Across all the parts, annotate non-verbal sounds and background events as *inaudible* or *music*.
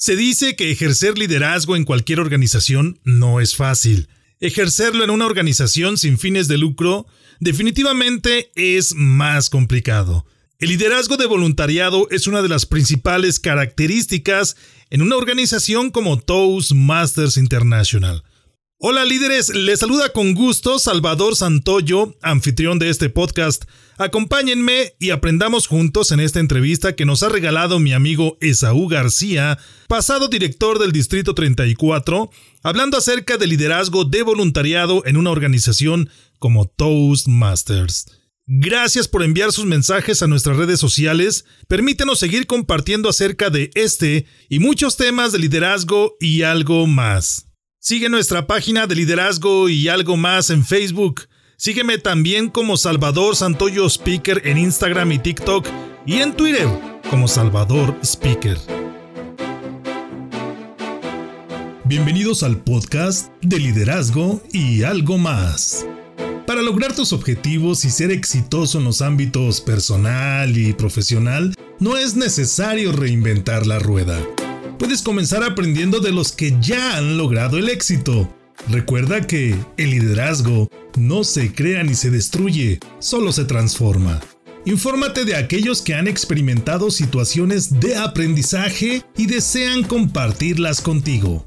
Se dice que ejercer liderazgo en cualquier organización no es fácil. Ejercerlo en una organización sin fines de lucro definitivamente es más complicado. El liderazgo de voluntariado es una de las principales características en una organización como Toastmasters International. Hola líderes, les saluda con gusto Salvador Santoyo, anfitrión de este podcast. Acompáñenme y aprendamos juntos en esta entrevista que nos ha regalado mi amigo Esaú García, pasado director del Distrito 34, hablando acerca del liderazgo de voluntariado en una organización como Toastmasters. Gracias por enviar sus mensajes a nuestras redes sociales. Permítenos seguir compartiendo acerca de este y muchos temas de liderazgo y algo más. Sigue nuestra página de liderazgo y algo más en Facebook. Sígueme también como Salvador Santoyo Speaker en Instagram y TikTok y en Twitter como Salvador Speaker. Bienvenidos al podcast de liderazgo y algo más. Para lograr tus objetivos y ser exitoso en los ámbitos personal y profesional, no es necesario reinventar la rueda puedes comenzar aprendiendo de los que ya han logrado el éxito. Recuerda que el liderazgo no se crea ni se destruye, solo se transforma. Infórmate de aquellos que han experimentado situaciones de aprendizaje y desean compartirlas contigo.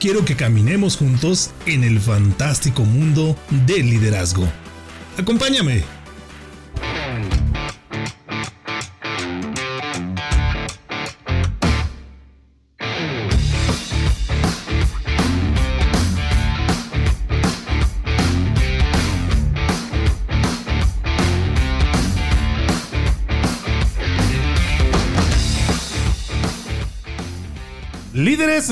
quiero que caminemos juntos en el fantástico mundo del liderazgo. Acompáñame.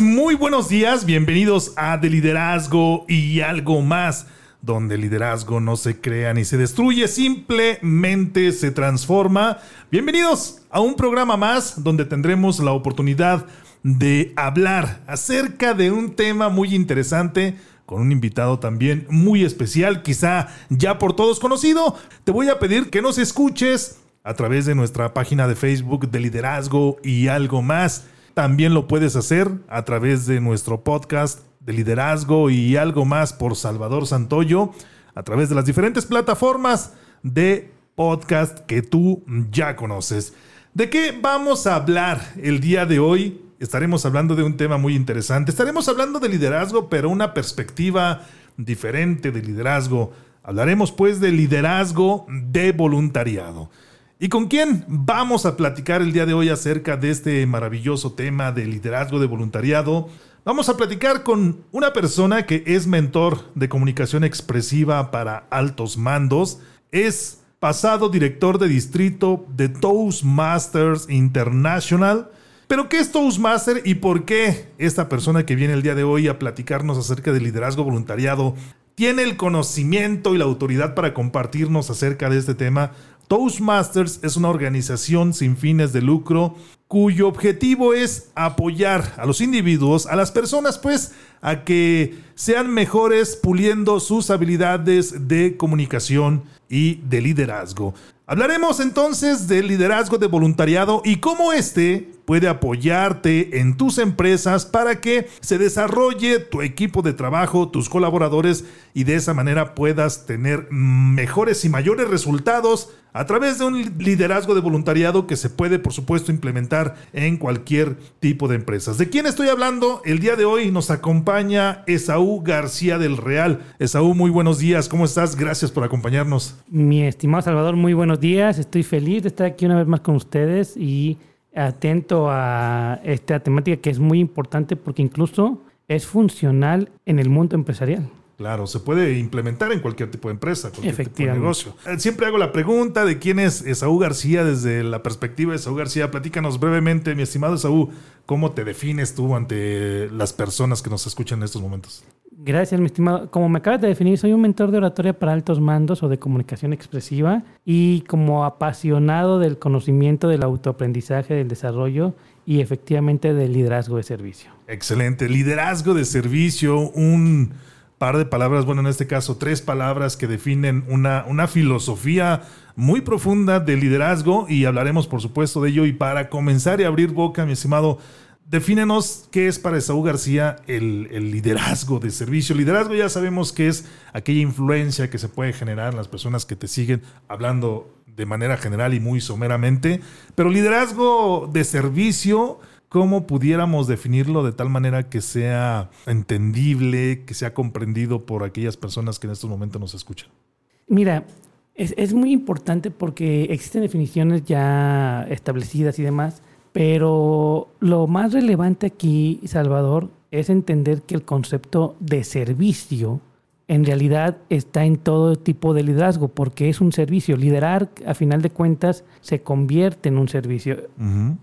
Muy buenos días, bienvenidos a De Liderazgo y algo más, donde el liderazgo no se crea ni se destruye, simplemente se transforma. Bienvenidos a un programa más donde tendremos la oportunidad de hablar acerca de un tema muy interesante con un invitado también muy especial, quizá ya por todos conocido. Te voy a pedir que nos escuches a través de nuestra página de Facebook de Liderazgo y algo más. También lo puedes hacer a través de nuestro podcast de liderazgo y algo más por Salvador Santoyo, a través de las diferentes plataformas de podcast que tú ya conoces. ¿De qué vamos a hablar el día de hoy? Estaremos hablando de un tema muy interesante. Estaremos hablando de liderazgo, pero una perspectiva diferente de liderazgo. Hablaremos pues de liderazgo de voluntariado. ¿Y con quién vamos a platicar el día de hoy acerca de este maravilloso tema de liderazgo de voluntariado? Vamos a platicar con una persona que es mentor de comunicación expresiva para altos mandos. Es pasado director de distrito de Toastmasters International. Pero ¿qué es Toastmaster y por qué esta persona que viene el día de hoy a platicarnos acerca del liderazgo voluntariado tiene el conocimiento y la autoridad para compartirnos acerca de este tema? Toastmasters es una organización sin fines de lucro cuyo objetivo es apoyar a los individuos, a las personas, pues, a que sean mejores puliendo sus habilidades de comunicación y de liderazgo. Hablaremos entonces del liderazgo de voluntariado y cómo este puede apoyarte en tus empresas para que se desarrolle tu equipo de trabajo, tus colaboradores y de esa manera puedas tener mejores y mayores resultados a través de un liderazgo de voluntariado que se puede por supuesto implementar en cualquier tipo de empresas. ¿De quién estoy hablando? El día de hoy nos acompaña Esaú García del Real. Esaú, muy buenos días, ¿cómo estás? Gracias por acompañarnos. Mi estimado Salvador, muy buenos días. Estoy feliz de estar aquí una vez más con ustedes y atento a esta temática que es muy importante porque incluso es funcional en el mundo empresarial. Claro, se puede implementar en cualquier tipo de empresa, cualquier tipo de negocio. Eh, Siempre hago la pregunta de quién es Esaú García desde la perspectiva de Esaú García. Platícanos brevemente, mi estimado Esaú, ¿cómo te defines tú ante las personas que nos escuchan en estos momentos? Gracias, mi estimado. Como me acabas de definir, soy un mentor de oratoria para altos mandos o de comunicación expresiva y como apasionado del conocimiento, del autoaprendizaje, del desarrollo y efectivamente del liderazgo de servicio. Excelente. Liderazgo de servicio, un par de palabras, bueno, en este caso tres palabras que definen una, una filosofía muy profunda de liderazgo y hablaremos por supuesto de ello. Y para comenzar y abrir boca, mi estimado, defínenos qué es para Esaú García el, el liderazgo de servicio. Liderazgo ya sabemos que es aquella influencia que se puede generar en las personas que te siguen hablando de manera general y muy someramente, pero liderazgo de servicio ¿Cómo pudiéramos definirlo de tal manera que sea entendible, que sea comprendido por aquellas personas que en estos momentos nos escuchan? Mira, es, muy importante porque existen definiciones ya establecidas y demás, pero lo más relevante aquí, Salvador, es entender que el concepto de servicio en realidad está en todo tipo de liderazgo, porque es un servicio. Liderar, a final de cuentas, se convierte en un servicio.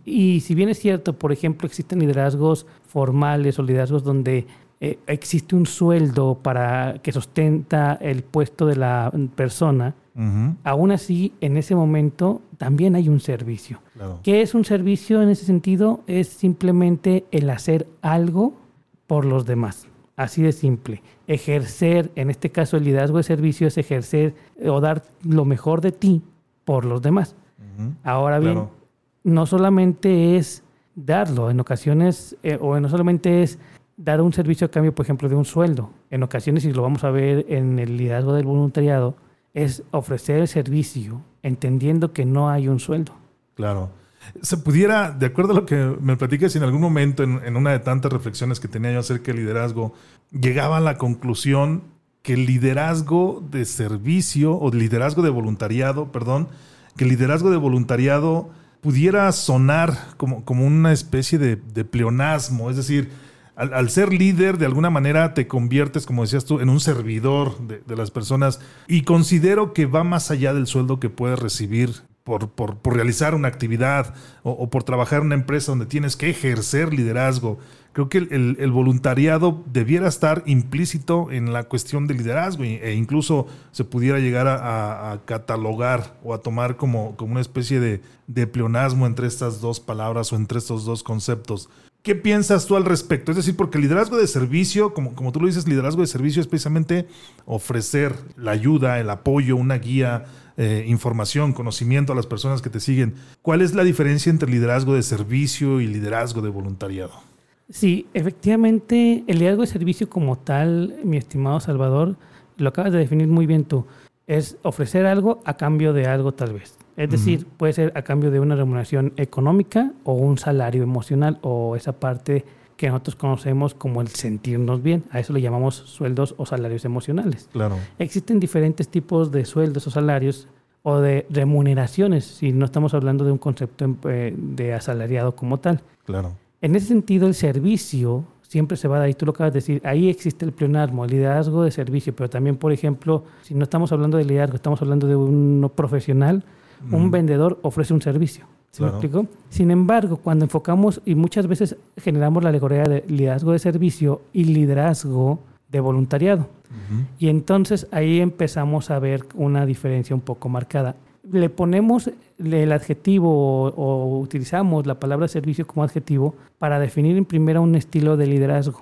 Y si bien es cierto, por ejemplo, existen liderazgos formales o liderazgos donde eh, existe un sueldo para que sustenta el puesto de la persona, Ujú, aún así, en ese momento también hay un servicio. claro. ¿Qué es un servicio en ese sentido? Es simplemente el hacer algo por los demás. Así de simple. Ejercer, en este caso el liderazgo de servicio es ejercer eh, o dar lo mejor de ti por los demás. Ahora bien, Claro. no solamente es darlo, en ocasiones, eh, o no solamente es dar un servicio a cambio, por ejemplo, de un sueldo. En ocasiones, y lo vamos a ver en el liderazgo del voluntariado, es ofrecer el servicio entendiendo que no hay un sueldo. Claro. Se pudiera, de acuerdo a lo que me platicas, en algún momento, en, una de tantas reflexiones que tenía yo acerca del liderazgo, llegaba a la conclusión que el liderazgo de servicio o liderazgo de voluntariado, perdón, que el liderazgo de voluntariado pudiera sonar como, como una especie de, pleonasmo, es decir, al, ser líder, de alguna manera te conviertes, como decías tú, en un servidor de las personas. Y considero que va más allá del sueldo que puedes recibir por, por- por realizar una actividad o, por trabajar en una empresa donde tienes que ejercer liderazgo. Creo que el, voluntariado debiera estar implícito en la cuestión de liderazgo e incluso se pudiera llegar a, catalogar o a tomar como, como una especie de pleonasmo entre estas dos palabras o entre estos dos conceptos. ¿Qué piensas tú al respecto? Es decir, porque liderazgo de servicio, como, como tú lo dices, liderazgo de servicio es precisamente ofrecer la ayuda, el apoyo, una guía, eh, información, conocimiento a las personas que te siguen. ¿Cuál es la diferencia entre liderazgo de servicio y liderazgo de voluntariado? Sí, efectivamente, el liderazgo de servicio como tal, mi estimado Salvador, lo acabas de definir muy bien tú, es ofrecer algo a cambio de algo tal vez. Es decir, puede ser a cambio de una remuneración económica o un salario emocional o esa parte que nosotros conocemos como el sentirnos bien. A eso le llamamos sueldos o salarios emocionales. Claro. Existen diferentes tipos de sueldos o salarios o de remuneraciones, si no estamos hablando de un concepto eh, de asalariado como tal. Claro. En ese sentido, el servicio siempre se va a dar, y tú lo acabas de decir, ahí existe el pleonasmo, el liderazgo de servicio, pero también, por ejemplo, si no estamos hablando de liderazgo, estamos hablando de un profesional, un vendedor ofrece un servicio. ¿Sí Claro. me explico? Sin embargo, cuando enfocamos y muchas veces generamos la alegoría de liderazgo de servicio y liderazgo de voluntariado. Y entonces ahí empezamos a ver una diferencia un poco marcada. Le ponemos el adjetivo o, o utilizamos la palabra servicio como adjetivo para definir en primera un estilo de liderazgo.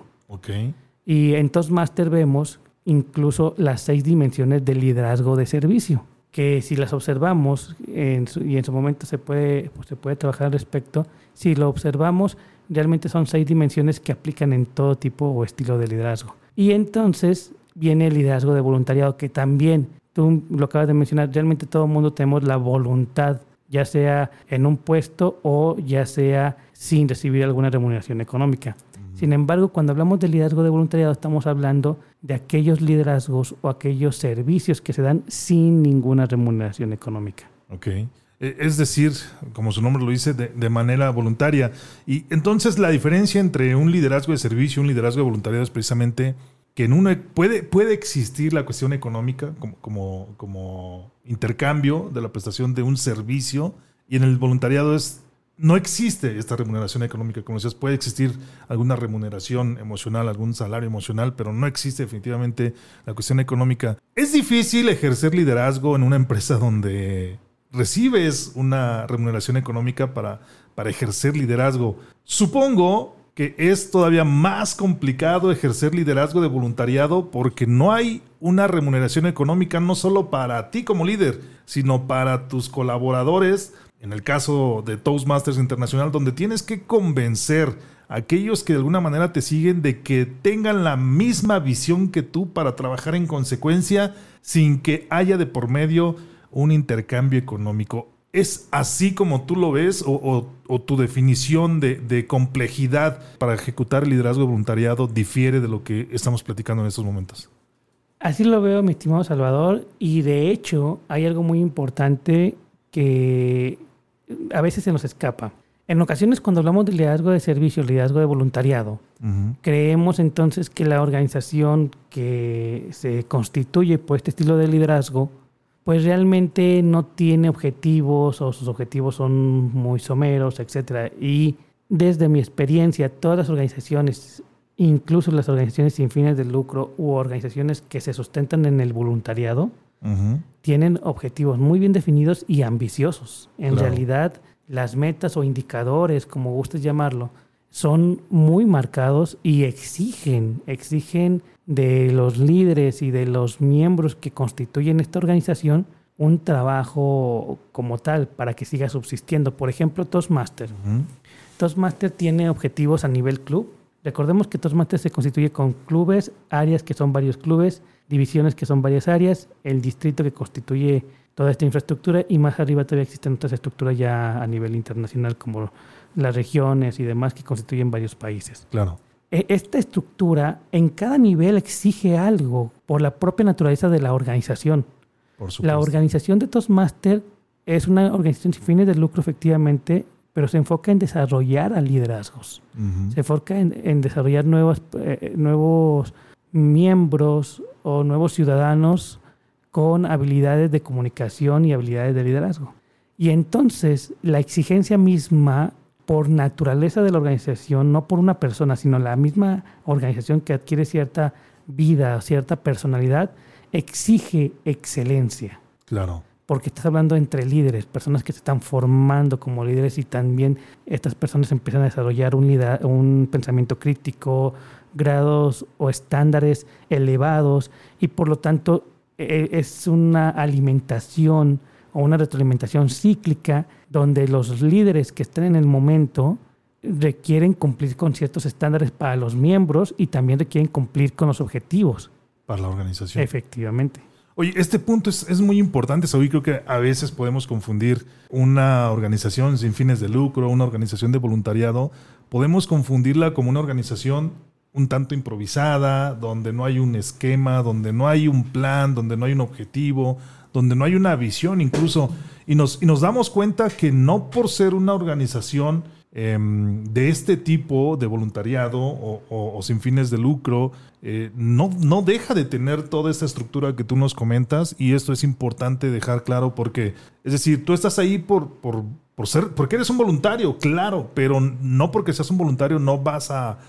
Y en Toastmaster vemos incluso las seis dimensiones del liderazgo de servicio, que si las observamos en su- y en su momento se puede, pues, se puede trabajar al respecto, si lo observamos, realmente son seis dimensiones que aplican en todo tipo o estilo de liderazgo. Y entonces viene el liderazgo de voluntariado, que también, tú lo acabas de mencionar, realmente todo el mundo tenemos la voluntad, ya sea en un puesto o ya sea sin recibir alguna remuneración económica. Sin embargo, cuando hablamos de liderazgo de voluntariado, estamos hablando de aquellos liderazgos o aquellos servicios que se dan sin ninguna remuneración económica. Ok. E- Es decir, como su nombre lo dice, de, manera voluntaria. Y entonces la diferencia entre un liderazgo de servicio y un liderazgo de voluntariado es precisamente que en uno puede, puede existir la cuestión económica como, como, como intercambio de la prestación de un servicio y en el voluntariado es no existe esta remuneración económica, como decías, puede existir alguna remuneración emocional, algún salario emocional, pero no existe definitivamente la cuestión económica. Es difícil ejercer liderazgo en una empresa donde recibes una remuneración económica para, para ejercer liderazgo. Supongo que es todavía más complicado ejercer liderazgo de voluntariado porque no hay una remuneración económica no solo para ti como líder, sino para tus colaboradores, en el caso de Toastmasters Internacional, donde tienes que convencer a aquellos que de alguna manera te siguen de que tengan la misma visión que tú para trabajar en consecuencia sin que haya de por medio un intercambio económico. ¿Es así como tú lo ves o, tu definición de, complejidad para ejecutar el liderazgo voluntariado difiere de lo que estamos platicando en estos momentos? Así lo veo, mi estimado Salvador, y de hecho hay algo muy importante que a veces se nos escapa. En ocasiones cuando hablamos de liderazgo de servicio, liderazgo de voluntariado, creemos entonces que la organización que se constituye por este estilo de liderazgo pues realmente no tiene objetivos o sus objetivos son muy someros, etc. Y desde mi experiencia, todas las organizaciones, incluso las organizaciones sin fines de lucro u organizaciones que se sustentan en el voluntariado, tienen objetivos muy bien definidos y ambiciosos. En realidad, las metas o indicadores, como gustes llamarlo, son muy marcados y exigen, exigen de los líderes y de los miembros que constituyen esta organización un trabajo como tal para que siga subsistiendo. Por ejemplo, Toastmaster. Toastmaster tiene objetivos a nivel club. Recordemos que Toastmaster se constituye con clubes, áreas que son varios clubes, divisiones que son varias áreas, el distrito que constituye toda esta infraestructura y más arriba todavía existen otras estructuras ya a nivel internacional como las regiones y demás que constituyen varios países. Claro. E, esta estructura en cada nivel exige algo por la propia naturaleza de la organización. Por la organización de Toastmaster es una organización sin fines de lucro, efectivamente, pero se enfoca en desarrollar a liderazgos. Se enfoca en, desarrollar nuevos, eh, nuevos miembros o nuevos ciudadanos con habilidades de comunicación y habilidades de liderazgo. Y entonces la exigencia misma por naturaleza de la organización, no por una persona, sino la misma organización que adquiere cierta vida, cierta personalidad, exige excelencia. Claro. Porque estás hablando entre líderes, personas que se están formando como líderes y también estas personas empiezan a desarrollar un, un pensamiento crítico, grados o estándares elevados y por lo tanto e, e, es una alimentación o una retroalimentación cíclica donde los líderes que están en el momento requieren cumplir con ciertos estándares para los miembros y también requieren cumplir con los objetivos. Para la organización. Efectivamente. Oye, este punto es, muy importante, Saúl. Creo que a veces podemos confundir una organización sin fines de lucro, una organización de voluntariado. Podemos confundirla como una organización un tanto improvisada, donde no hay un esquema, donde no hay un plan, donde no hay un objetivo, donde no hay una visión incluso, y nos, y nos damos cuenta que no por ser una organización em, de este tipo de voluntariado o, sin fines de lucro, eh, no, no deja de tener toda esta estructura que tú nos comentas y esto es importante dejar claro porque, es decir, tú estás ahí por, por por ser, porque eres un voluntario, claro, pero no porque seas un voluntario no vas a,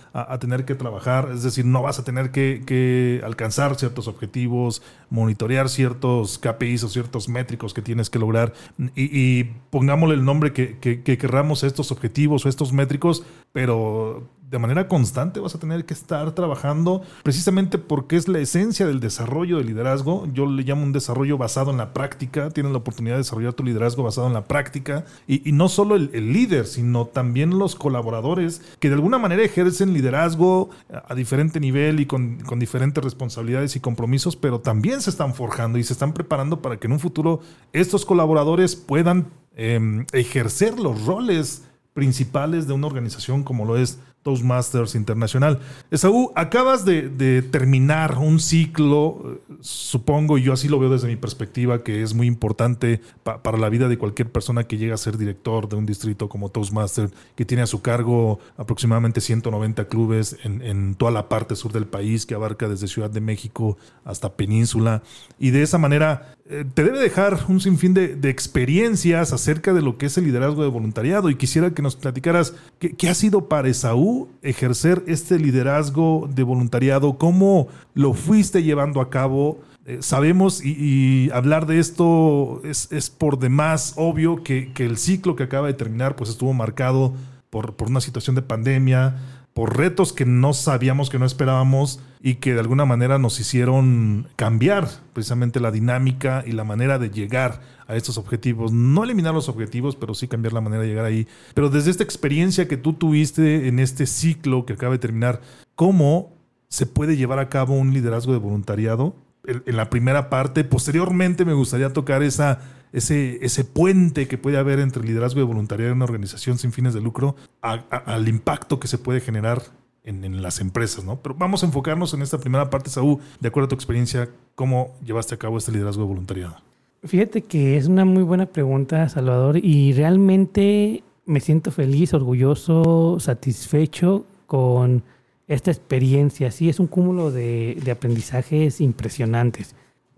tener que trabajar, es decir, no vas a tener que, alcanzar ciertos objetivos, monitorear ciertos KPIs o ciertos métricos que tienes que lograr. Y, pongámosle el nombre que, que, que querramos a estos objetivos o estos métricos, pero de manera constante vas a tener que estar trabajando precisamente porque es la esencia del desarrollo del liderazgo. Yo le llamo un desarrollo basado en la práctica. Tienes la oportunidad de desarrollar tu liderazgo basado en la práctica. Y, no solo el, líder, sino también los colaboradores que de alguna manera ejercen liderazgo a, diferente nivel y con, diferentes responsabilidades y compromisos, pero también se están forjando y se están preparando para que en un futuro estos colaboradores puedan em, ejercer los roles principales de una organización como lo es Toastmasters Internacional. Esaú, acabas de, terminar un ciclo, supongo, y yo así lo veo desde mi perspectiva, que es muy importante para la vida de cualquier persona que llega a ser director de un distrito como Toastmaster, que tiene a su cargo aproximadamente 190 clubes en, toda la parte sur del país, que abarca desde Ciudad de México hasta Península. Y de esa manera eh, te debe dejar un sinfín de, experiencias acerca de lo que es el liderazgo de voluntariado. Y quisiera que nos platicaras qué, qué ha sido para Esaú ejercer este liderazgo de voluntariado, cómo lo fuiste llevando a cabo eh, sabemos y, hablar de esto es, por demás obvio que, el ciclo que acaba de terminar pues estuvo marcado por, por, una situación de pandemia, por retos que no sabíamos, que no esperábamos y que de alguna manera nos hicieron cambiar precisamente la dinámica y la manera de llegar a estos objetivos. No eliminar los objetivos, pero sí cambiar la manera de llegar ahí. Pero desde esta experiencia que tú tuviste en este ciclo que acaba de terminar, ¿cómo se puede llevar a cabo un liderazgo de voluntariado en la primera parte. Posteriormente me gustaría tocar esa, ese, ese puente que puede haber entre liderazgo de voluntariado en una organización sin fines de lucro al impacto que se puede generar en, las empresas, ¿no? Pero vamos a enfocarnos en esta primera parte, Saúl, de acuerdo a tu experiencia, ¿cómo llevaste a cabo este liderazgo de voluntariado? Fíjate que es una muy buena pregunta, Salvador, y realmente me siento feliz, orgulloso, satisfecho con esta experiencia. Sí, es un cúmulo de, aprendizajes impresionantes.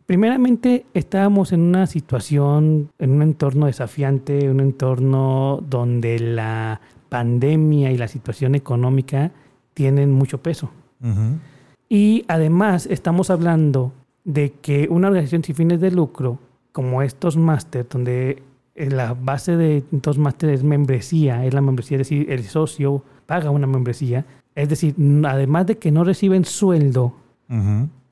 Primeramente, estábamos en una situación, en un entorno desafiante, un entorno donde la pandemia y la situación económica tienen mucho peso. Y además estamos hablando de que una organización sin fines de lucro, como estos máster, donde la base de estos máster es membresía, es la membresía, es decir, el socio paga una membresía, es decir, además de que no reciben sueldo,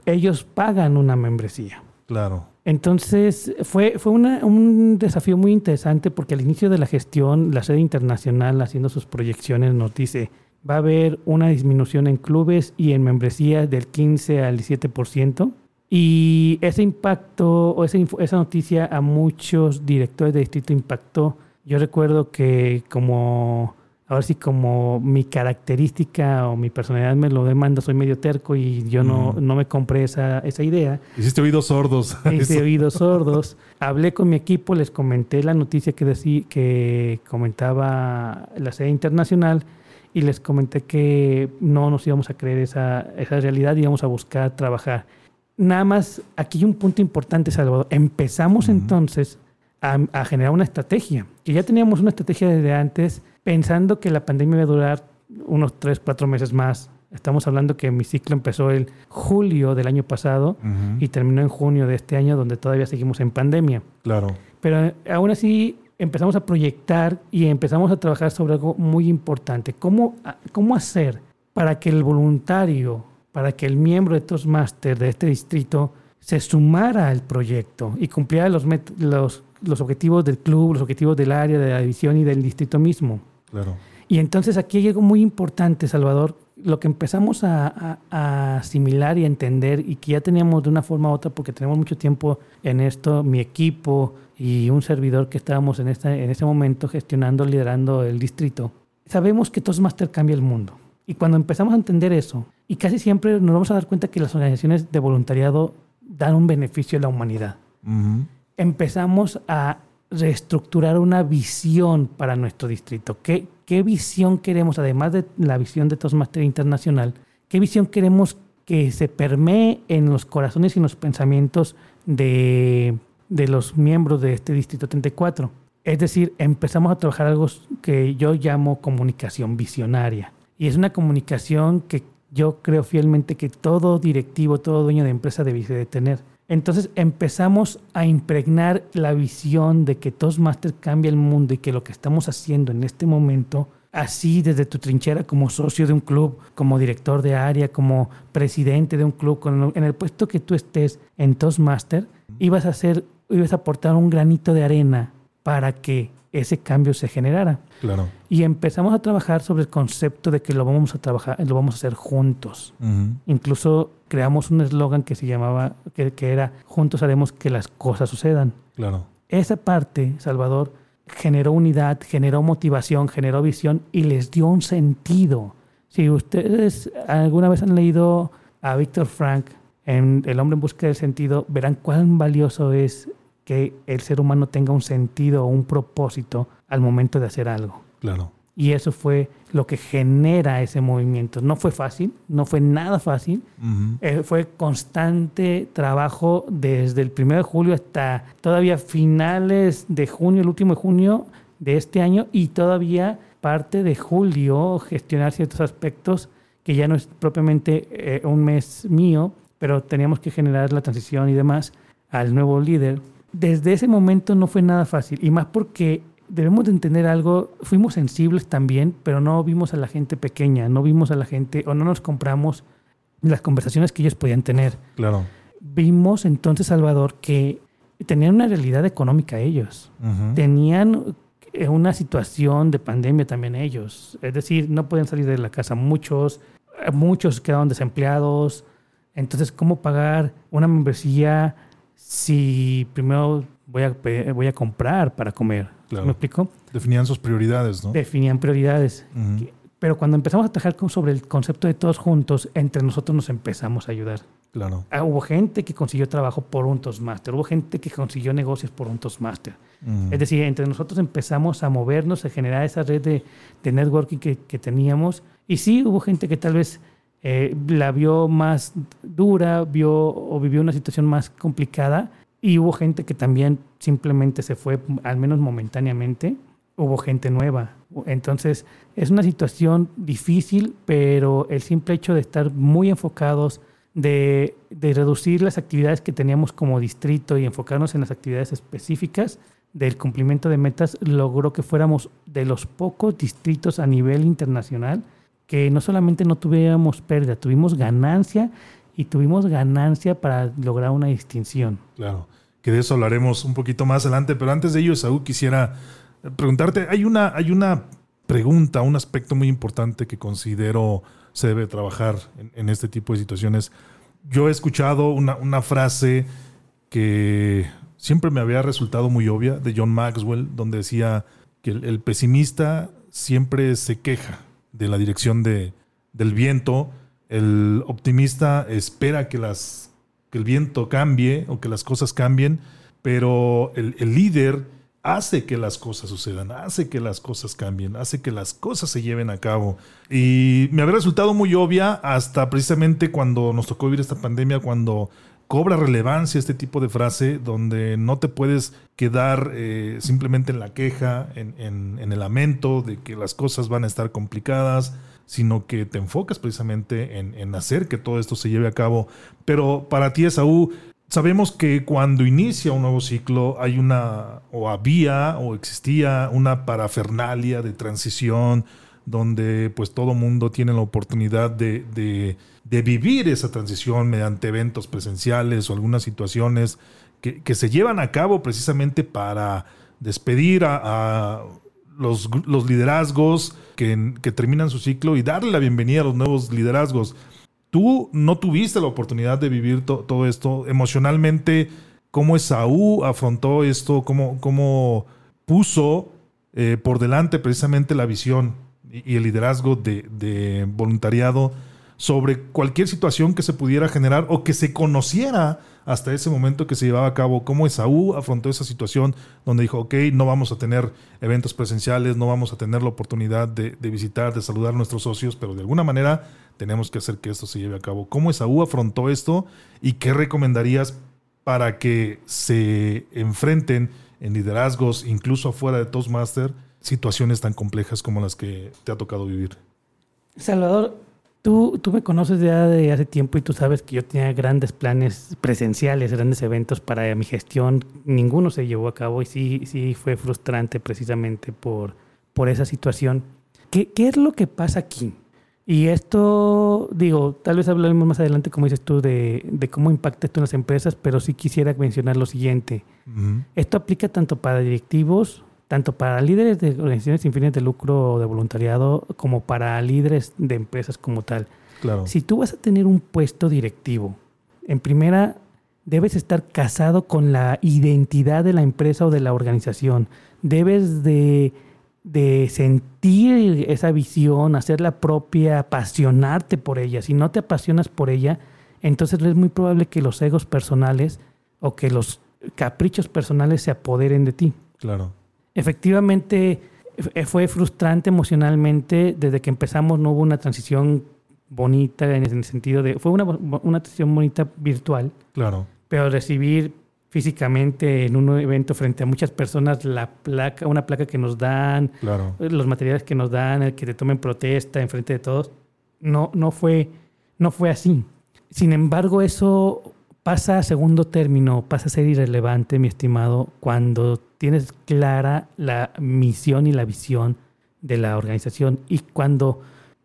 ellos pagan una membresía. Claro. Entonces, fue, fue un desafío muy interesante porque al inicio de la gestión, la sede internacional haciendo sus proyecciones nos dice, va a haber una disminución en clubes y en membresías del 15 al 17%. Y ese impacto, o esa, esa noticia a muchos directores de distrito impactó. Yo recuerdo que como a ver si como mi característica o mi personalidad me lo demanda, soy medio terco y yo no, no me compré esa, esa idea. Hiciste oídos sordos. *laughs* Hice oídos sordos. Hablé con mi equipo, les comenté la noticia que, decí, que comentaba la sede internacional y les comenté que no nos íbamos a creer esa, esa realidad, íbamos a buscar trabajar. Nada más, aquí hay un punto importante, Salvador. Empezamos entonces a, a generar una estrategia, que ya teníamos una estrategia desde antes pensando que la pandemia iba a durar unos 3, 4 meses más. Estamos hablando que mi ciclo empezó el julio del año pasado y terminó en junio de este año, donde todavía seguimos en pandemia. Claro. Pero aún así empezamos a proyectar y empezamos a trabajar sobre algo muy importante. ¿Cómo, cómo hacer para que el voluntario, para que el miembro de Toastmasters de este distrito se sumara al proyecto y cumpliera los, los, los objetivos del club, los objetivos del área, de la división y del distrito mismo? Y entonces aquí hay algo muy importante, Salvador, lo que empezamos a, asimilar y a entender y que ya teníamos de una forma u otra porque tenemos mucho tiempo en esto, mi equipo y un servidor que estábamos en, esta, en ese momento gestionando, liderando el distrito, sabemos que Toastmaster cambia el mundo. Y cuando empezamos a entender eso, y casi siempre nos vamos a dar cuenta que las organizaciones de voluntariado dan un beneficio a la humanidad, empezamos a reestructurar una visión para nuestro distrito. ¿Qué, qué visión queremos, además de la visión de Toastmaster Internacional, qué visión queremos que se permee en los corazones y en los pensamientos de, de los miembros de este Distrito 34? Es decir, empezamos a trabajar algo que yo llamo comunicación visionaria. Y es una comunicación que yo creo fielmente que todo directivo, todo dueño de empresa debe de tener entonces empezamos a impregnar la visión de que Toastmaster cambia el mundo y que lo que estamos haciendo en este momento, así desde tu trinchera como socio de un club, como director de área, como presidente de un club, en el puesto que tú estés en Toastmaster, ibas a hacer, ibas a aportar un granito de arena para que ese cambio se generara. Claro. Y empezamos a trabajar sobre el concepto de que lo vamos a trabajar, lo vamos a hacer juntos. Incluso creamos un eslogan que se llamaba, que, que, era Juntos haremos que las cosas sucedan. Claro. Esa parte, Salvador, generó unidad, generó motivación, generó visión y les dio un sentido. Si ustedes alguna vez han leído a Víctor Frank, en El hombre en busca del sentido, verán cuán valioso es que el ser humano tenga un sentido o un propósito al momento de hacer algo. Claro. Y eso fue lo que genera ese movimiento. No fue fácil, no fue nada fácil. Eh, fue constante trabajo desde el 1 de julio hasta todavía finales de junio, el último de junio de este año y todavía parte de julio gestionar ciertos aspectos que ya no es propiamente eh, un mes mío, pero teníamos que generar la transición y demás al nuevo líder. Desde ese momento no fue nada fácil y más porque debemos de entender algo, fuimos sensibles también, pero no vimos a la gente pequeña, no vimos a la gente o no nos compramos las conversaciones que ellos podían tener. Claro. Vimos entonces, Salvador, que tenían una realidad económica ellos. Tenían eh, una situación de pandemia también ellos. Es decir, no pueden salir de la casa muchos, muchos quedaron desempleados. Entonces, ¿cómo pagar una membresía si primero voy a, voy a comprar para comer? ¿Me explico? Definían sus prioridades, ¿no? Definían prioridades. Pero cuando empezamos a trabajar sobre el concepto de todos juntos, entre nosotros nos empezamos a ayudar. Claro. Ah, hubo gente que consiguió trabajo por un Toastmaster, hubo gente que consiguió negocios por un Toastmaster. Es decir, entre nosotros empezamos a movernos, a generar esa red de, de networking que, que, teníamos. Y sí, hubo gente que tal vez eh, la vio más dura, vio o vivió una situación más complicada, y hubo gente que también simplemente se fue, al menos momentáneamente. Hubo gente nueva. Entonces, es una situación difícil, pero el simple hecho de estar muy enfocados, de, de reducir las actividades que teníamos como distrito y enfocarnos en las actividades específicas del cumplimiento de metas, logró que fuéramos de los pocos distritos a nivel internacional que no solamente no tuviéramos pérdida, tuvimos ganancia y tuvimos ganancia para lograr una distinción. Claro que de eso hablaremos un poquito más adelante, pero antes de ello, Saúl, quisiera preguntarte, hay una, hay una pregunta, un aspecto muy importante que considero se debe trabajar en, este tipo de situaciones. Yo he escuchado una, frase que siempre me había resultado muy obvia de John Maxwell, donde decía que el, pesimista siempre se queja de la dirección de, del viento, el optimista espera que las que el viento cambie o que las cosas cambien, pero el, líder hace que las cosas sucedan, hace que las cosas cambien, hace que las cosas se lleven a cabo. Y me había resultado muy obvia hasta precisamente cuando nos tocó vivir esta pandemia, cuando cobra relevancia este tipo de frase, donde no te puedes quedar eh, simplemente en la queja, en, en el lamento de que las cosas van a estar complicadas, sino que te enfocas precisamente en, hacer que todo esto se lleve a cabo. Pero para ti, Esaú, sabemos que cuando inicia un nuevo ciclo hay una, o había, o existía una parafernalia de transición, donde pues todo mundo tiene la oportunidad de, vivir esa transición mediante eventos presenciales o algunas situaciones que, se llevan a cabo precisamente para despedir a los, liderazgos que, que, terminan su ciclo y darle la bienvenida a los nuevos liderazgos. Tú no tuviste la oportunidad de vivir todo esto emocionalmente. ¿Cómo Esaú afrontó esto? ¿Cómo, cómo puso eh, por delante precisamente la visión y, el liderazgo de, voluntariado sobre cualquier situación que se pudiera generar o que se conociera hasta ese momento que se llevaba a cabo, cómo Esaú afrontó esa situación donde dijo, ok, no vamos a tener eventos presenciales, no vamos a tener la oportunidad de, visitar, de saludar a nuestros socios, pero de alguna manera tenemos que hacer que esto se lleve a cabo. ¿Cómo Esaú afrontó esto y qué recomendarías para que se enfrenten en liderazgos, incluso afuera de Toastmaster, situaciones tan complejas como las que te ha tocado vivir? Salvador, Tú, tú me conoces ya de hace tiempo y tú sabes que yo tenía grandes planes presenciales, grandes eventos para mi gestión. Ninguno se llevó a cabo y sí, sí fue frustrante precisamente por, por esa situación. ¿Qué, ¿Qué es lo que pasa aquí? Y esto, digo, tal vez hablaremos más adelante, como dices tú, de, de cómo impacta esto en las empresas, pero sí quisiera mencionar lo siguiente. Esto aplica tanto para directivos tanto para líderes de organizaciones sin fines de lucro o de voluntariado como para líderes de empresas como tal. Claro. Si tú vas a tener un puesto directivo, en primera debes estar casado con la identidad de la empresa o de la organización. Debes de, de sentir esa visión, hacerla propia, apasionarte por ella. Si no te apasionas por ella, entonces es muy probable que los egos personales o que los caprichos personales se apoderen de ti. Claro. Efectivamente, fue frustrante emocionalmente. Desde que empezamos no hubo una transición bonita en el sentido de... Fue una, una transición bonita virtual. Claro. Pero recibir físicamente en un evento frente a muchas personas la placa, una placa que nos dan, claro. los materiales que nos dan, el que te tomen protesta en frente de todos, no, no, fue, no fue así. Sin embargo, eso pasa a segundo término, pasa a ser irrelevante, mi estimado, cuando tienes clara la misión y la visión de la organización y cuando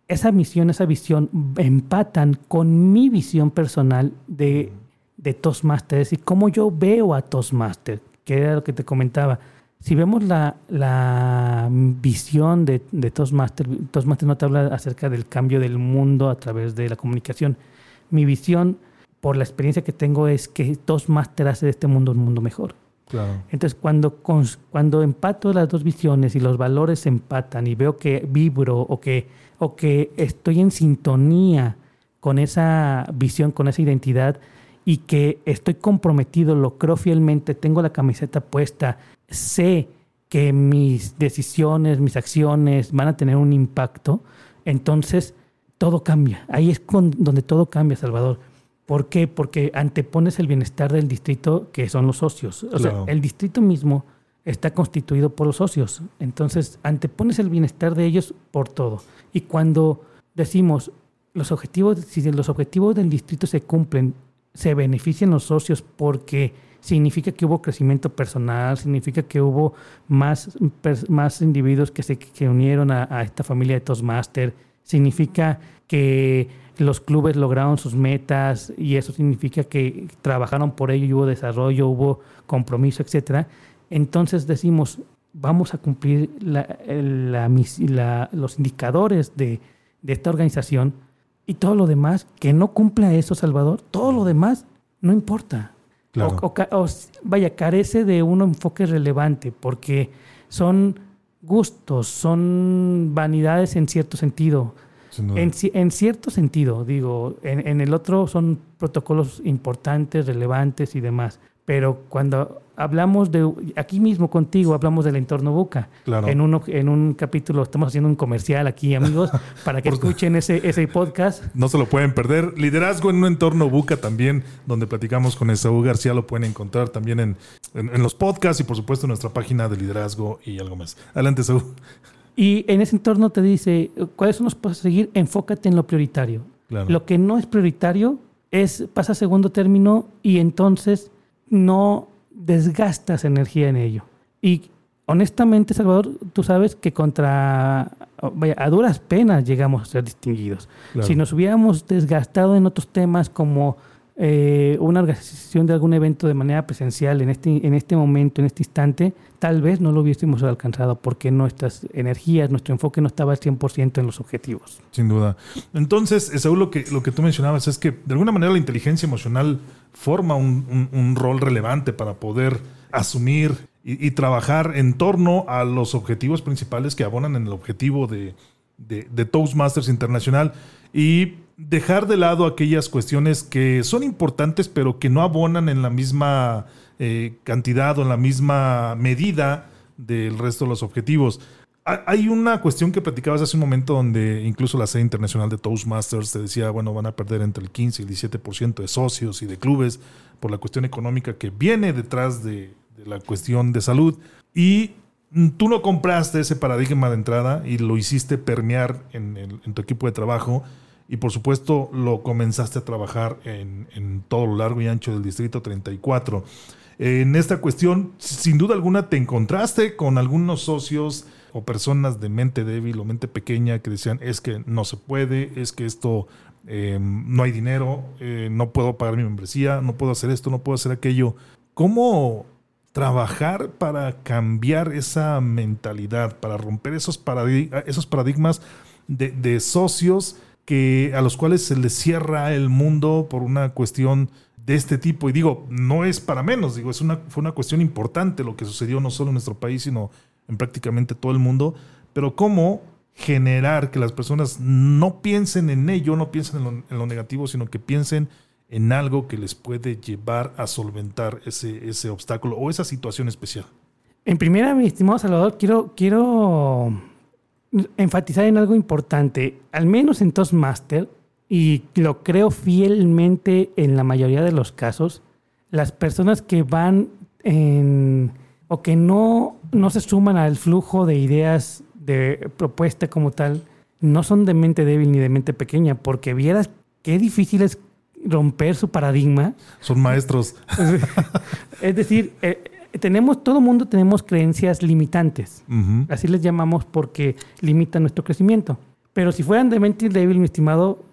esa misión, esa visión empatan con mi visión personal de, de Toastmasters y cómo yo veo a Toastmasters, que era lo que te comentaba. Si vemos la, la visión de, de Toastmasters, Toastmasters no te habla acerca del cambio del mundo a través de la comunicación. Mi visión por la experiencia que tengo, es que Toastmaster hace de este mundo un mundo mejor. Claro. Entonces, cuando, cuando empato las dos visiones y los valores se empatan y veo que vibro o que, o que estoy en sintonía con esa visión, con esa identidad y que estoy comprometido, lo creo fielmente, tengo la camiseta puesta, sé que mis decisiones, mis acciones van a tener un impacto, entonces todo cambia. Ahí es donde todo cambia, Salvador. ¿Por qué? Porque antepones el bienestar del distrito, que son los socios. O sea, el distrito mismo está constituido por los socios. Entonces, antepones el bienestar de ellos por todo. Y cuando decimos, los objetivos, si los objetivos del distrito se cumplen, se benefician los socios porque significa que hubo crecimiento personal, significa que hubo más, más individuos que se que unieron a, a esta familia de Toastmaster, significa que los clubes lograron sus metas y eso significa que trabajaron por ello y hubo desarrollo, hubo compromiso, etcétera. Entonces decimos, vamos a cumplir los indicadores de, esta organización y todo lo demás que no cumpla eso, Salvador, todo lo demás no importa. O, vaya, carece de un enfoque relevante porque son gustos, son vanidades en cierto sentido en, cierto sentido, digo, en, el otro son protocolos importantes, relevantes y demás. Pero cuando hablamos de, aquí mismo contigo, hablamos del entorno Buca. En, uno, en un capítulo, estamos haciendo un comercial aquí, amigos, *laughs* para que escuchen ese, ese podcast. No se lo pueden perder. Liderazgo en un entorno Buca también, donde platicamos con Esaú García, lo pueden encontrar también en, en, los podcasts y por supuesto en nuestra página de liderazgo y algo más. Adelante, Esaú. Y en ese entorno te dice, ¿cuáles son los pasos a seguir? Enfócate en lo prioritario. Lo que no es prioritario es pasa a segundo término y entonces no desgastas energía en ello. Y honestamente, Salvador, tú sabes que contra, vaya, a duras penas llegamos a ser distinguidos. Si nos hubiéramos desgastado en otros temas como eh, una organización de algún evento de manera presencial en este, en este momento, en este instante, tal vez no lo hubiésemos alcanzado porque nuestras energías, nuestro enfoque no estaba al 100% en los objetivos. Sin duda. Entonces, Saúl, lo que, lo que tú mencionabas es que de alguna manera la inteligencia emocional forma un, rol relevante para poder asumir y, trabajar en torno a los objetivos principales que abonan en el objetivo de, de, de Toastmasters Internacional. Y dejar de lado aquellas cuestiones que son importantes, pero que no abonan en la misma eh, cantidad o en la misma medida del resto de los objetivos. Hay una cuestión que platicabas hace un momento donde incluso la sede internacional de Toastmasters te decía, bueno, van a perder entre el 15 y el 17% de socios y de clubes por la cuestión económica que viene detrás de, la cuestión de salud. Y tú no compraste ese paradigma de entrada y lo hiciste permear en tu equipo de trabajo y por supuesto lo comenzaste a trabajar en, todo lo largo y ancho del Distrito 34. En esta cuestión, sin duda alguna, te encontraste con algunos socios o personas de mente débil o mente pequeña que decían es que no se puede, es que esto em, no hay dinero, eh, no puedo pagar mi membresía, no puedo hacer esto, no puedo hacer aquello. ¿Cómo trabajar para cambiar esa mentalidad, para romper esos, paradigmas de socios? Que, a los cuales se les cierra el mundo por una cuestión de este tipo. Y digo, no es para menos, digo, es una, fue una cuestión importante lo que sucedió no solo en nuestro país, sino en prácticamente todo el mundo. Pero cómo generar que las personas no piensen en ello, no piensen en lo, negativo, sino que piensen en algo que les puede llevar a solventar ese, ese obstáculo o esa situación especial? En primera, mi estimado Salvador, quiero, quiero enfatizar en algo importante. Al menos en Toastmaster, y lo creo fielmente en la mayoría de los casos, las personas que van en, o que no, no se suman al flujo de ideas de propuesta como tal, no son de mente débil ni de mente pequeña, porque vieras qué difícil es romper su paradigma. Son maestros. *laughs* es decir, eh, tenemos, todo mundo tenemos creencias limitantes. Así les llamamos porque limitan nuestro crecimiento. Pero si fueran de mente débil, mi estimado,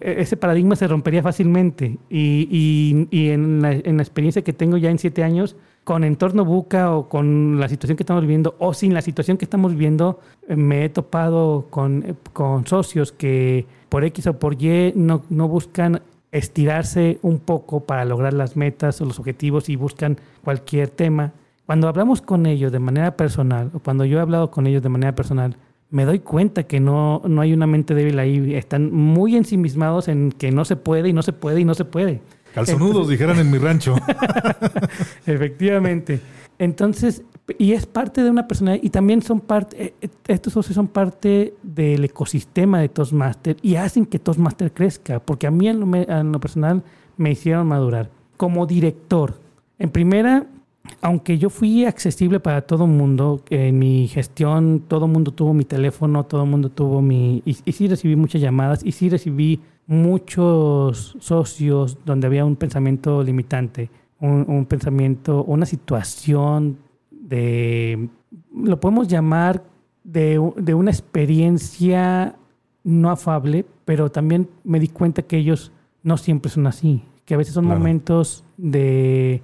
ese paradigma se rompería fácilmente. Y, en, la, experiencia que tengo ya en siete años, con entorno buca o con la situación que estamos viviendo o sin la situación que estamos viviendo, eh, me he topado con, con socios que por X o por Y no, no buscan estirarse un poco para lograr las metas o los objetivos y buscan cualquier tema. Cuando hablamos con ellos de manera personal, o cuando yo he hablado con ellos de manera personal, me doy cuenta que no, no hay una mente débil ahí. Están muy ensimismados en que no se puede y no se puede y no se puede. Calzonudos, dijeran en mi rancho. *laughs* Efectivamente. Entonces, y es parte de una personalidad y también son parte, eh, eh, estos socios son parte del ecosistema de Toastmaster y hacen que Toastmaster crezca, porque a mí en lo, personal me hicieron madurar. Como director, en primera, aunque yo fui accesible para todo el mundo, en mi gestión todo el mundo tuvo mi teléfono, todo el mundo tuvo mi... Y, sí recibí muchas llamadas y sí recibí muchos socios donde había un pensamiento limitante, un, un pensamiento, una situación de, lo podemos llamar de, una experiencia no afable, pero también me di cuenta que ellos no siempre son así, que a veces son momentos de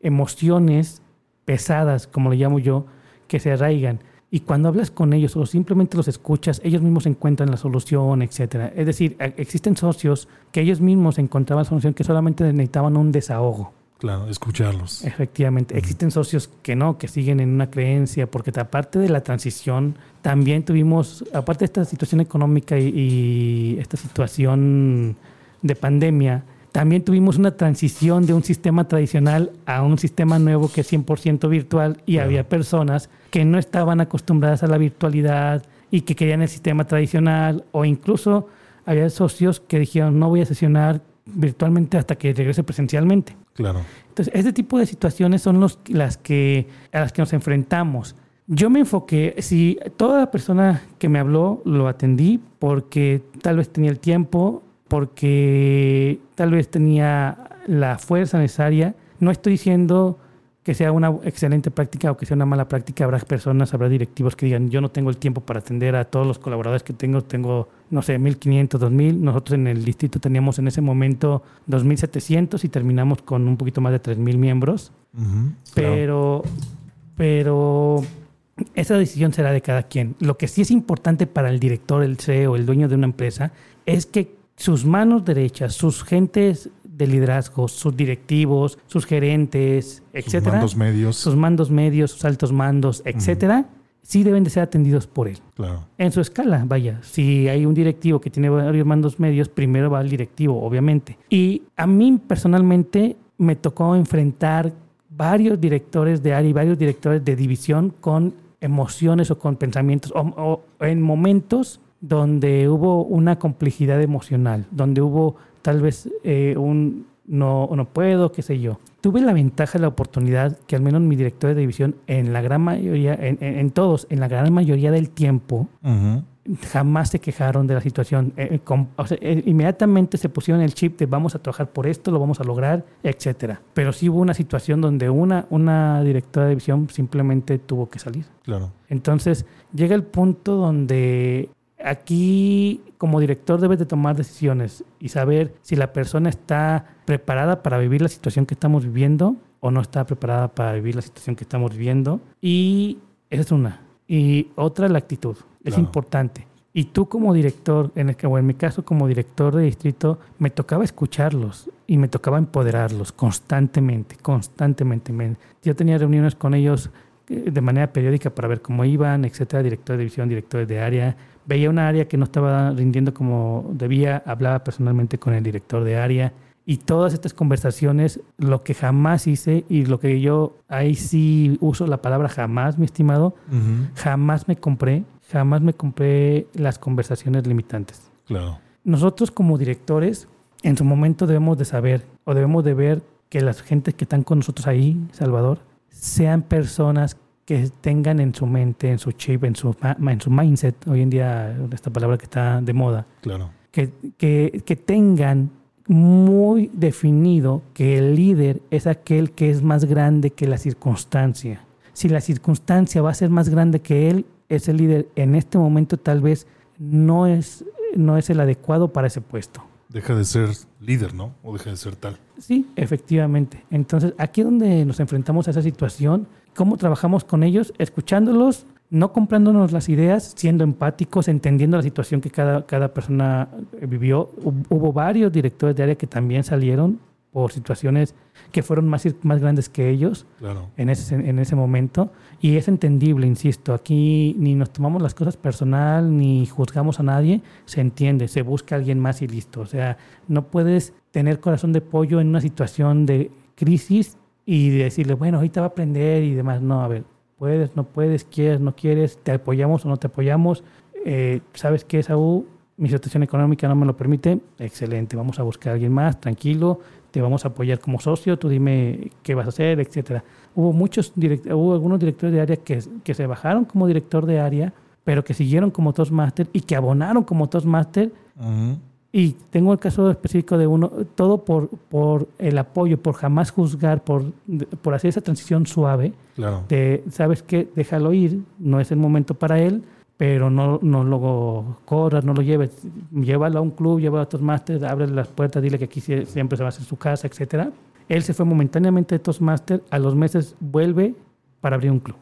emociones pesadas, como le llamo yo, que se arraigan. Y cuando hablas con ellos o simplemente los escuchas, ellos mismos encuentran la solución, etc. Es decir, existen socios que ellos mismos encontraban la solución que solamente necesitaban un desahogo. Claro, escucharlos. Efectivamente. Existen socios que no, que siguen en una creencia, porque aparte de la transición, también tuvimos, aparte de esta situación económica y, esta situación de pandemia, también tuvimos una transición de un sistema tradicional a un sistema nuevo que es 100% virtual y había personas que no estaban acostumbradas a la virtualidad y que querían el sistema tradicional o incluso había socios que dijeron no voy a sesionar virtualmente hasta que regrese presencialmente. Claro. Entonces, este tipo de situaciones son los, las que, a las que nos enfrentamos. Yo me enfoqué, si toda la persona que me habló lo atendí porque tal vez tenía el tiempo, porque tal vez tenía la fuerza necesaria. No estoy diciendo que sea una excelente práctica o que sea una mala práctica. Habrá personas, habrá directivos que digan, yo no tengo el tiempo para atender a todos los colaboradores que tengo, tengo, no sé, 1.500, 2.000. Nosotros en el distrito teníamos en ese momento 2.700 y terminamos con un poquito más de 3.000 miembros. pero, pero esa decisión será de cada quien. Lo que sí es importante para el director, el CEO, el dueño de una empresa, es que sus manos derechas, sus gentes de liderazgo, sus directivos, sus gerentes, etcétera, sus mandos medios, sus mandos medios, sus altos mandos, etcétera, sí deben de ser atendidos por él. Claro. En su escala, vaya. Si hay un directivo que tiene varios mandos medios, primero va el directivo, obviamente. Y a mí personalmente me tocó enfrentar varios directores de área y varios directores de división con emociones o con pensamientos o en momentos donde hubo una complejidad emocional, donde hubo tal vez eh, un no, no puedo, qué sé yo. Tuve la ventaja, la oportunidad que al menos mi director de división, en la gran mayoría, en, todos, en la gran mayoría del tiempo, jamás se quejaron de la situación. Eh, eh, inmediatamente se pusieron el chip de vamos a trabajar por esto, lo vamos a lograr, etcétera. Pero sí hubo una situación donde una, una directora de división simplemente tuvo que salir. Claro. Entonces llega el punto donde aquí como director debes de tomar decisiones y saber si la persona está preparada para vivir la situación que estamos viviendo o no está preparada para vivir la situación que estamos viviendo. Y esa es una. Y otra, la actitud. Es importante. Y tú como director, en el, o en mi caso como director de distrito, me tocaba escucharlos y me tocaba empoderarlos constantemente, constantemente. Yo tenía reuniones con ellos eh, de manera periódica para ver cómo iban, etcétera, director de división, directores de área, veía una área que no estaba rindiendo como debía, hablaba personalmente con el director de área Y todas estas conversaciones, lo que jamás hice y lo que yo, ahí sí uso la palabra jamás, mi estimado, Ujú. jamás me compré, jamás me compré las conversaciones limitantes. Claro. Nosotros como directores, en su momento debemos de saber o debemos de ver que las gentes que están con nosotros ahí, Salvador, sean personas que tengan en su mente, en su chip, en su, en su mindset, hoy en día esta palabra que está de moda, Claro. que, que, que tengan muy definido que el líder es aquel que es más grande que la circunstancia. Si la circunstancia va a ser más grande que él, ese líder en este momento tal vez no es, no es el adecuado para ese puesto. Deja de ser líder, ¿no? O deja de ser tal. Sí, efectivamente. Entonces, aquí es donde nos enfrentamos a esa situación, cómo trabajamos con ellos, escuchándolos, no comprándonos las ideas, siendo empáticos, entendiendo la situación que cada, cada persona eh, vivió. Hub- Hubo varios directores de área que también salieron por situaciones que fueron más, más grandes que ellos Claro. en ese, en ese momento. Y es entendible, insisto, aquí ni nos tomamos las cosas personal, ni juzgamos a nadie, se entiende, se busca a alguien más y listo. O sea, no puedes tener corazón de pollo en una situación de crisis y decirle, bueno, ahorita va a aprender y demás. No, a ver, puedes, no puedes, quieres, no quieres, te apoyamos o no te apoyamos. Eh, ¿Sabes qué, Saúl? Mi situación económica no me lo permite. Excelente, vamos a buscar a alguien más, tranquilo, te vamos a apoyar como socio, tú dime qué vas a hacer, etcétera. Hubo muchos hubo algunos directores de área que, que se bajaron como director de área, pero que siguieron como Toastmaster y que abonaron como Toastmaster. Ujú. Y tengo el caso específico de uno, todo por, por el apoyo, por jamás juzgar, por, por hacer esa transición suave Claro. de, ¿sabes qué? Déjalo ir, no es el momento para él, pero no, no lo corras, no lo lleves. Llévalo a un club, llévalo a Toastmasters, ábrele las puertas, dile que aquí sie- siempre se va a hacer su casa, etcétera. Él se fue momentáneamente de Toastmasters, a los meses vuelve para abrir un club.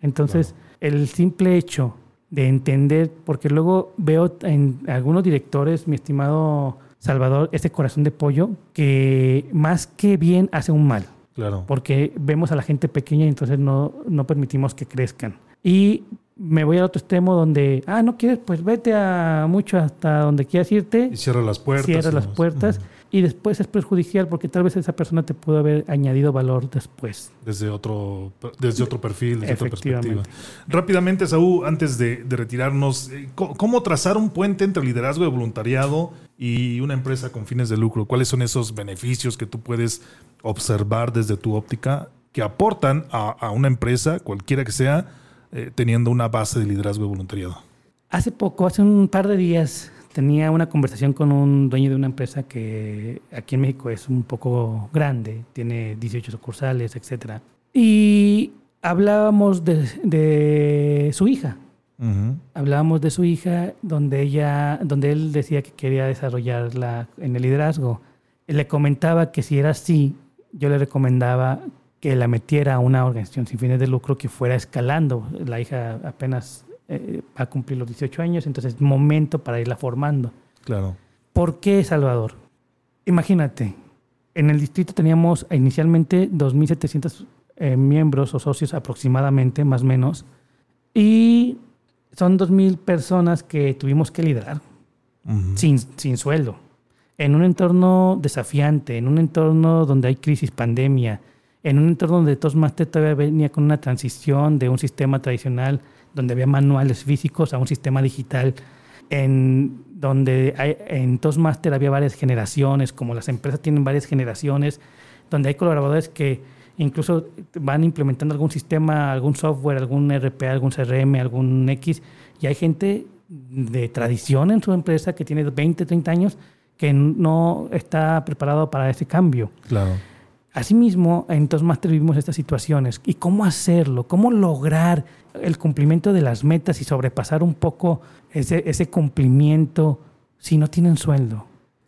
Entonces, el simple hecho de entender, porque luego veo en algunos directores, mi estimado Salvador, ese corazón de pollo, que más que bien hace un mal Claro. porque vemos a la gente pequeña y entonces no, no permitimos que crezcan. Y me voy al otro extremo donde, ah, no quieres, pues vete a mucho hasta donde quieras irte, Y cierra las puertas. cierra las puertas. Y después es perjudicial porque tal vez esa persona te pudo haber añadido valor después. Desde otro, desde otro perfil, desde otra perspectiva. Rápidamente, Saúl, antes de, de retirarnos, eh, ¿cómo trazar un puente entre liderazgo de voluntariado y una empresa con fines de lucro? ¿Cuáles son esos beneficios que tú puedes observar desde tu óptica que aportan a, a una empresa, cualquiera que sea, eh, teniendo una base de liderazgo de voluntariado? Hace poco, hace un par de días, tenía una conversación con un dueño de una empresa que aquí en México es un poco grande, tiene 18 sucursales, etcétera. Y hablábamos de, de su hija. Ujú. Hablábamos de su hija, donde ella, donde él decía que quería desarrollarla en el liderazgo. Le comentaba que si era así, yo le recomendaba que la metiera a una organización sin fines de lucro que fuera escalando. La hija apenas eh, va a cumplir los 18 años, entonces es momento para irla formando. Claro. ¿Por qué Salvador? Imagínate, en el distrito teníamos inicialmente 2.700 eh, miembros o socios aproximadamente, más o menos, y son 2.000 personas que tuvimos que liderar sin, sin sueldo, en un entorno desafiante, en un entorno donde hay crisis, pandemia, en un entorno donde Toastmaster todavía venía con una transición de un sistema tradicional donde había manuales físicos a un sistema digital, en donde hay- en Toastmaster había varias generaciones, como las empresas tienen varias generaciones, donde hay colaboradores que incluso van implementando algún sistema, algún software, algún RP, algún CRM, algún X, y hay gente de tradición en su empresa que tiene 20, 30 años que no está preparado para ese cambio. Claro. Asimismo, en Toastmaster vivimos estas situaciones. ¿Y cómo hacerlo? ¿Cómo lograr el cumplimiento de las metas y sobrepasar un poco ese, ese cumplimiento si no tienen sueldo?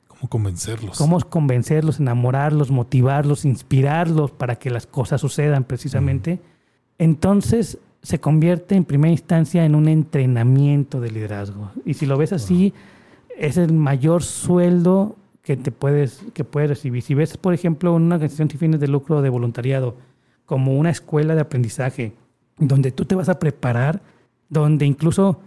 ¿Cómo convencerlos? ¿Cómo convencerlos, enamorarlos, motivarlos, inspirarlos para que las cosas sucedan precisamente? Entonces se convierte en primera instancia en un entrenamiento de liderazgo. Y si lo ves así, es el mayor sueldo que te puedes, que puedes recibir. Si ves, por ejemplo, una organización sin fines de lucro de voluntariado como una escuela de aprendizaje, donde tú te vas a preparar, donde incluso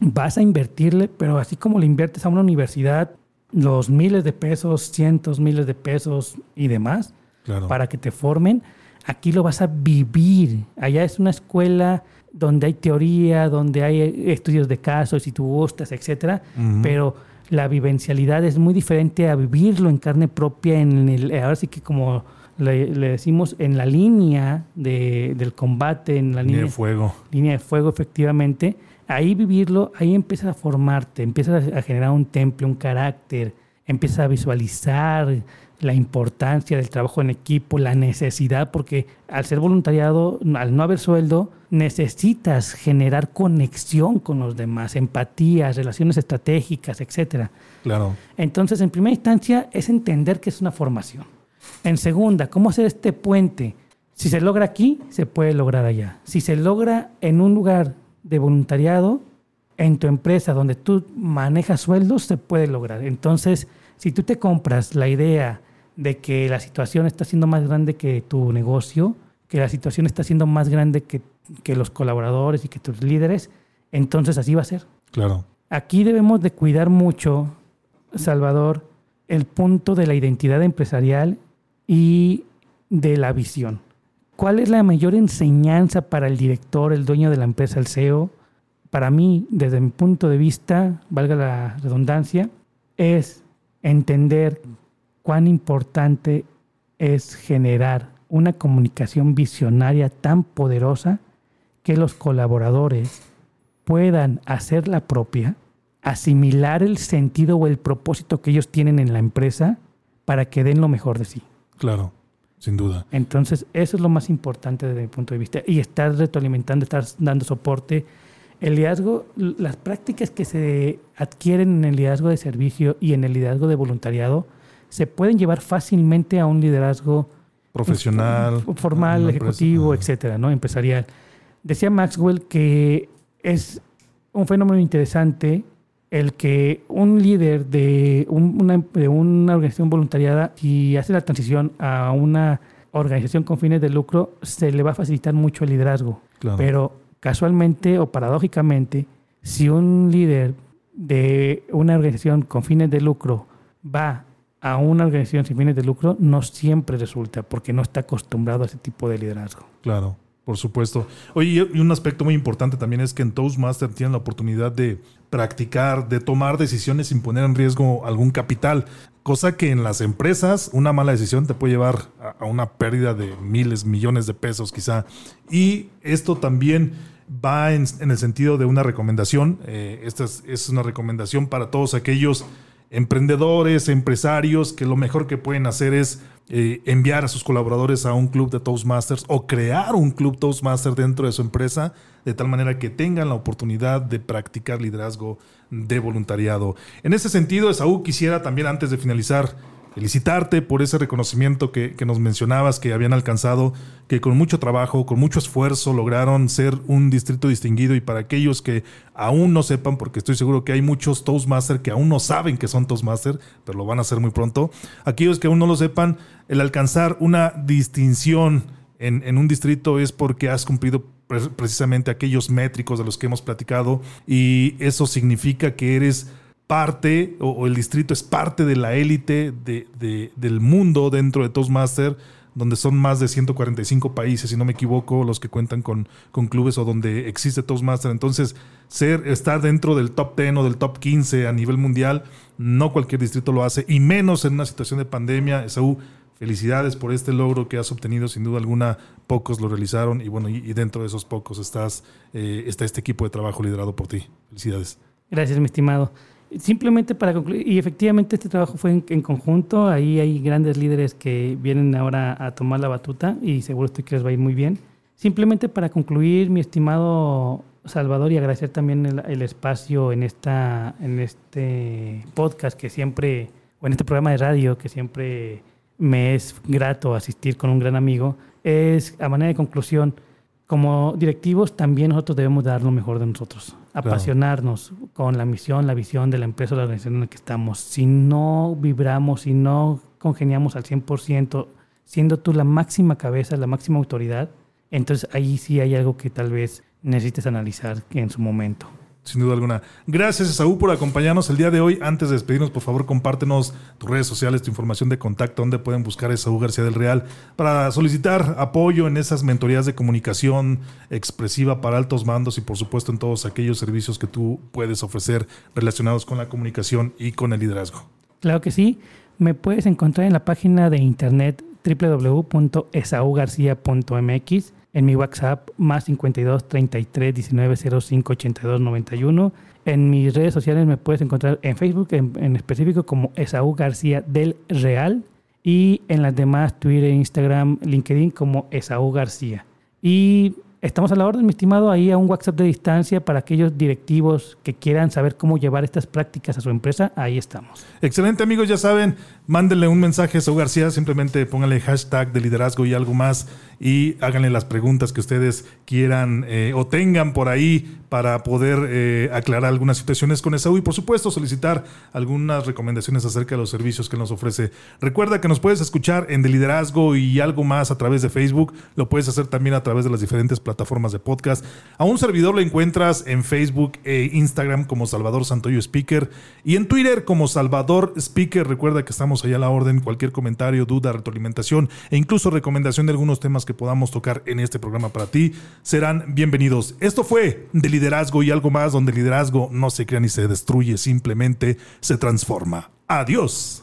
vas a invertirle, pero así como le inviertes a una universidad, los miles de pesos, cientos, miles de pesos y demás Claro. para que te formen. Aquí lo vas a vivir. Allá es una escuela donde hay teoría, donde hay estudios de casos y tú gustas, etcétera. Ujú. Pero la vivencialidad es muy diferente a vivirlo en carne propia, en el, ahora sí que como le, le decimos, en la línea de- del combate, en la Línea línea, de fuego. línea de fuego, efectivamente. Ahí vivirlo, ahí empiezas a formarte, empiezas a generar un temple, un carácter, empiezas a visualizar la importancia del trabajo en equipo, la necesidad, porque al ser voluntariado, al no haber sueldo, necesitas generar conexión con los demás, empatías, relaciones estratégicas, etcétera. Claro. Entonces, en primera instancia, es entender que es una formación. En segunda, ¿cómo hacer este puente? Si se logra aquí, se puede lograr allá. Si se logra en un lugar de voluntariado, en tu empresa donde tú manejas sueldos, se puede lograr. Entonces, si tú te compras la idea de que la situación está siendo más grande que tu negocio, que la situación está siendo más grande que, que los colaboradores y que tus líderes, entonces así va a ser. Claro. Aquí debemos de cuidar mucho, Salvador, el punto de la identidad empresarial y de la visión. ¿Cuál es la mayor enseñanza para el director, el dueño de la empresa, el CEO? Para mí, desde mi punto de vista, valga la redundancia, es entender cuán importante es generar una comunicación visionaria tan poderosa que los colaboradores puedan hacer la propia, asimilar el sentido o el propósito que ellos tienen en la empresa para que den lo mejor de sí. Claro. Sin duda. Entonces, eso es lo más importante desde mi punto de vista. Y estar retroalimentando, estar dando soporte. El liderazgo, las prácticas que se adquieren en el liderazgo de servicio y en el liderazgo de voluntariado se pueden llevar fácilmente a un liderazgo Profesional. formal, empresa. ejecutivo, etcétera, ¿no? Empresarial. Decía Maxwell que es un fenómeno interesante el que un líder de, un- una, de una organización voluntariada y hace la transición a una organización con fines de lucro, se le va a facilitar mucho el liderazgo. Claro. Pero casualmente o paradójicamente, si un líder de una organización con fines de lucro va a una organización sin fines de lucro, no siempre resulta porque no está acostumbrado a ese tipo de liderazgo. Claro, por supuesto. Oye, y un aspecto muy importante también es que en Toastmaster tienen la oportunidad de practicar, de tomar decisiones sin poner en riesgo algún capital, cosa que en las empresas una mala decisión te puede llevar a, una pérdida de miles, millones de pesos quizá. Y esto también va en, en el sentido de una recomendación. Eh, esta es, es una recomendación para todos aquellos emprendedores, empresarios, que lo mejor que pueden hacer es eh, enviar a sus colaboradores a un club de Toastmasters o crear un club Toastmaster dentro de su empresa, de tal manera que tengan la oportunidad de practicar liderazgo de voluntariado. En ese sentido, Esaú, quisiera también antes de finalizar felicitarte por ese reconocimiento que, que, nos mencionabas que habían alcanzado, que con mucho trabajo, con mucho esfuerzo lograron ser un distrito distinguido. Y para aquellos que aún no sepan, porque estoy seguro que hay muchos Toastmasters que aún no saben que son Toastmasters, pero lo van a hacer muy pronto, aquellos que aún no lo sepan, el alcanzar una distinción en, en un distrito es porque has cumplido precisamente aquellos métricos de los que hemos platicado. Y eso significa que eres parte o, el distrito es parte de la élite de, de, del mundo dentro de Toastmaster, donde son más de 145 países, si no me equivoco, los que cuentan con, con clubes o donde existe Toastmaster. Entonces, ser, estar dentro del top 10 o del top 15 a nivel mundial, no cualquier distrito lo hace, y menos en una situación de pandemia. Esaú, felicidades por este logro que has obtenido, sin duda alguna, pocos lo realizaron, y bueno, y, y dentro de esos pocos estás, eh, está este equipo de trabajo liderado por ti. Felicidades. Gracias, mi estimado. Simplemente para concluir, y efectivamente este trabajo fue en, conjunto, ahí hay grandes líderes que vienen ahora a tomar la batuta y seguro estoy que les va a ir muy bien. Simplemente para concluir, mi estimado Salvador, y agradecer también el, el espacio en, esta, en este podcast que siempre, o en este programa de radio que siempre me es grato asistir con un gran amigo, es a manera de conclusión, como directivos también nosotros debemos dar lo mejor de nosotros, apasionarnos con la misión, la visión de la empresa o la organización en la que estamos. Si no vibramos, si no congeniamos al 100%, siendo tú la máxima cabeza, la máxima autoridad, entonces ahí sí hay algo que tal vez necesites analizar en su momento. Sin duda alguna. Gracias, Esaú, por acompañarnos el día de hoy. Antes de despedirnos, por favor, compártenos tus redes sociales, tu información de contacto, donde pueden buscar a Esaú García del Real para solicitar apoyo en esas mentorías de comunicación expresiva para altos mandos y, por supuesto, en todos aquellos servicios que tú puedes ofrecer relacionados con la comunicación y con el liderazgo. Claro que sí. Me puedes encontrar en la página de internet www.esaugarcia.mx en mi WhatsApp más 52 33 19 05 82 91. En mis redes sociales me puedes encontrar en Facebook en, específico como Esaú García del Real y en las demás Twitter, Instagram, LinkedIn como Esaú García. Y Estamos a la orden, mi estimado, ahí a un WhatsApp de distancia para aquellos directivos que quieran saber cómo llevar estas prácticas a su empresa. Ahí estamos. Excelente, amigos. Ya saben, mándenle un mensaje a Saúl García. Simplemente pónganle hashtag de liderazgo y algo más y háganle las preguntas que ustedes quieran eh, o tengan por ahí para poder eh, aclarar algunas situaciones con Esaú y por supuesto solicitar algunas recomendaciones acerca de los servicios que nos ofrece. Recuerda que nos puedes escuchar en De Liderazgo y algo más a través de Facebook, lo puedes hacer también a través de las diferentes plataformas de podcast. A un servidor lo encuentras en Facebook e Instagram como Salvador Santoyo Speaker y en Twitter como Salvador Speaker. Recuerda que allá a la orden, cualquier comentario, duda, retroalimentación e incluso recomendación de algunos temas que podamos tocar en este programa para ti serán bienvenidos. Esto fue de liderazgo y algo más donde el liderazgo no se crea ni se destruye, simplemente se transforma. Adiós.